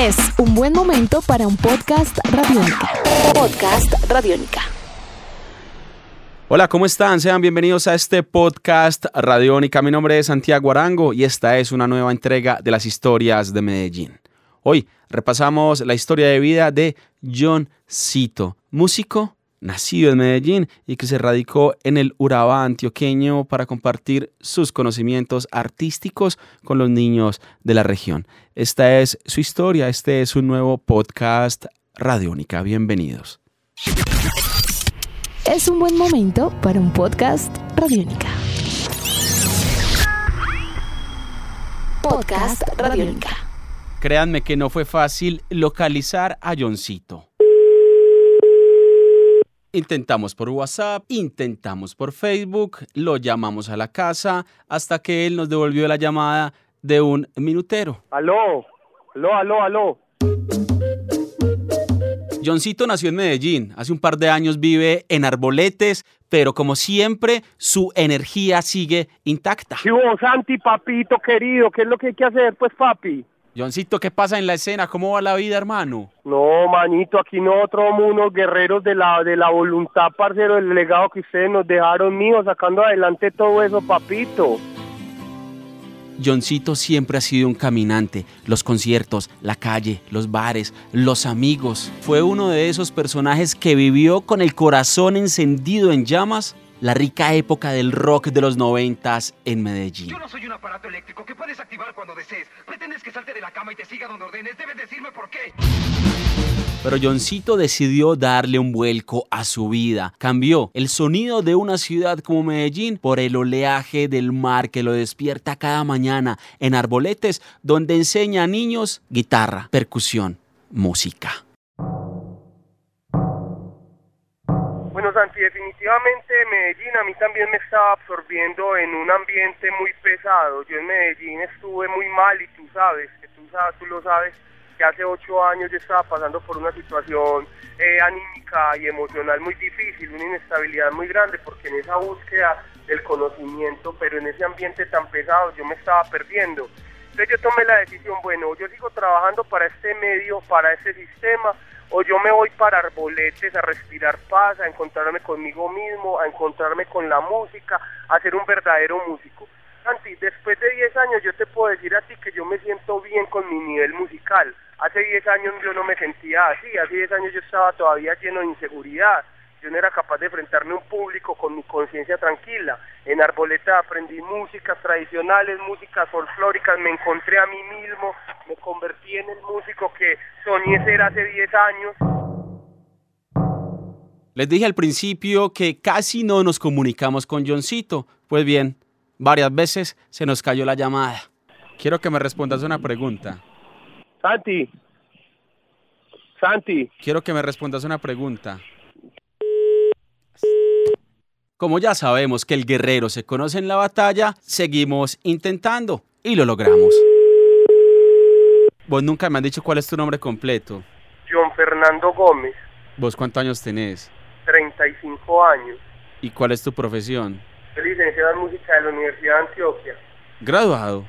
Es un buen momento para un podcast radiónica. Podcast radiónica. Hola, ¿cómo están? Sean bienvenidos a este podcast radiónica. Mi nombre es Santiago Arango y esta es una nueva entrega de las historias de Medellín. Hoy repasamos la historia de vida de John Cito, músico nacido en Medellín y que se radicó en el Urabá antioqueño para compartir sus conocimientos artísticos con los niños de la región. Esta es su historia, este es un nuevo podcast Radiónica. Bienvenidos. Es un buen momento para un podcast Radiónica. Podcast Radiónica. Créanme que no fue fácil localizar a Johncito. Intentamos por WhatsApp, intentamos por Facebook, lo llamamos a la casa hasta que él nos devolvió la llamada de un minutero. Aló, aló, aló, aló. Johncito nació en Medellín, hace un par de años vive en Arboletes, pero como siempre su energía sigue intacta. ¿Qué hubo, Santi, papito querido? ¿Qué es lo que hay que hacer, pues, papi? Johncito, ¿qué pasa en la escena? ¿Cómo va la vida, hermano? No, manito, aquí nosotros somos unos guerreros de la, de la voluntad, parcero, del legado que ustedes nos dejaron mío, sacando adelante todo eso, papito. Johncito siempre ha sido un caminante. Los conciertos, la calle, los bares, los amigos. Fue uno de esos personajes que vivió con el corazón encendido en llamas la rica época del rock de los noventas en Medellín. Yo no soy un aparato eléctrico que puedes activar cuando desees. Pretendes que salte de la cama y te siga donde ordenes. Debes decirme por qué. Pero Johncito decidió darle un vuelco a su vida. Cambió el sonido de una ciudad como Medellín por el oleaje del mar que lo despierta cada mañana en Arboletes, donde enseña a niños guitarra, percusión, música. Santi, definitivamente Medellín a mí también me estaba absorbiendo en un ambiente muy pesado. Yo en Medellín estuve muy mal y tú sabes, que tú, sabes, tú lo sabes, que hace ocho años yo estaba pasando por una situación eh, anímica y emocional muy difícil, una inestabilidad muy grande, porque en esa búsqueda del conocimiento, pero en ese ambiente tan pesado, yo me estaba perdiendo. Entonces yo tomé la decisión, bueno, yo sigo trabajando para este medio, para este sistema, o yo me voy para arboletes a respirar paz, a encontrarme conmigo mismo, a encontrarme con la música, a ser un verdadero músico. Santi, después de 10 años yo te puedo decir a ti que yo me siento bien con mi nivel musical. Hace 10 años yo no me sentía así, hace 10 años yo estaba todavía lleno de inseguridad. Yo no era capaz de enfrentarme a un público con mi conciencia tranquila. En Arboleta aprendí músicas tradicionales, músicas folclóricas, me encontré a mí mismo, me convertí en el músico que soñé ser hace 10 años. Les dije al principio que casi no nos comunicamos con Johncito. Pues bien, varias veces se nos cayó la llamada. Quiero que me respondas una pregunta. Santi, Santi, Quiero que me respondas una pregunta. Como ya sabemos que el guerrero se conoce en la batalla, seguimos intentando y lo logramos. Vos nunca me han dicho cuál es tu nombre completo. John Fernando Gómez, ¿Vos cuántos años tenés? 35 años, ¿Y cuál es tu profesión? soy licenciado en música de la Universidad de Antioquia. Graduado.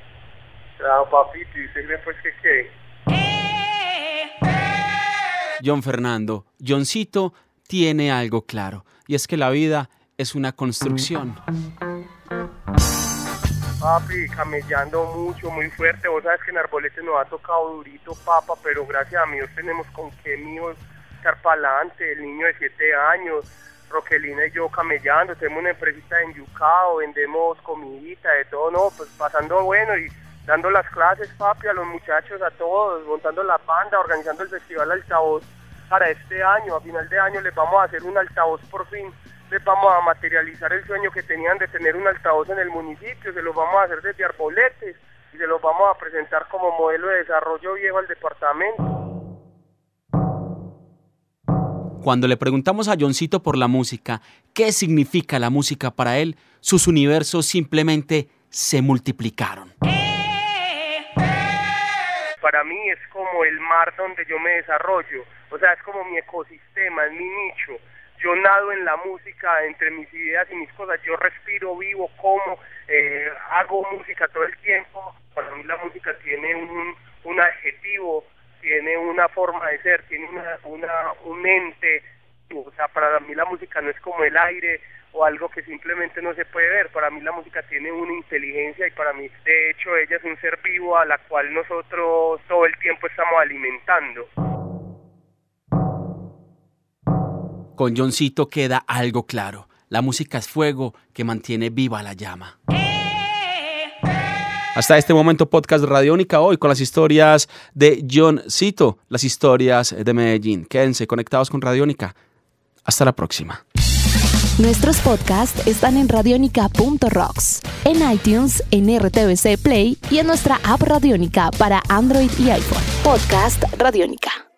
Claro, papito, y usted después que qué. John Fernando, Johncito tiene algo claro, y es que la vida es una construcción. Papi, camellando mucho, muy fuerte. Vos sabes que en Arbolete nos ha tocado durito, papa, pero gracias a Dios tenemos con qué mío estar para. El niño de 7 años, Roquelina y yo camellando. Tenemos una empresita en Yucao, vendemos comidita, de todo, no, pues pasando bueno y dando las clases, papi, a los muchachos, a todos, montando la banda, organizando el festival Altavoz para este año. A final de año les vamos a hacer un altavoz por fin les vamos a materializar el sueño que tenían de tener un altavoz en el municipio, se los vamos a hacer desde Arboletes y se los vamos a presentar como modelo de desarrollo viejo al departamento. Cuando le preguntamos a Johncito por la música, qué significa la música para él, sus universos simplemente se multiplicaron. Para mí es como el mar donde yo me desarrollo, o sea, es como mi ecosistema, es mi nicho. Yo nado en la música, entre mis ideas y mis cosas, yo respiro, vivo, como, eh, hago música todo el tiempo. Para mí la música tiene un, un adjetivo, tiene forma de ser, tiene una, una, un ente, o sea, para mí la música no es como el aire o algo que simplemente no se puede ver, para mí la música tiene una inteligencia y para mí de hecho ella es un ser vivo a la cual nosotros todo el tiempo estamos alimentando. Con Johncito queda algo claro. La música es fuego que mantiene viva la llama. Hasta este momento, podcast Radiónica hoy con las historias de Johncito, las historias de Medellín. Quédense conectados con Radiónica. Hasta la próxima. Nuestros podcasts están en radionica.rocks, en iTunes, en RTVC Play y en nuestra app Radiónica para Android y iPhone. Podcast Radiónica.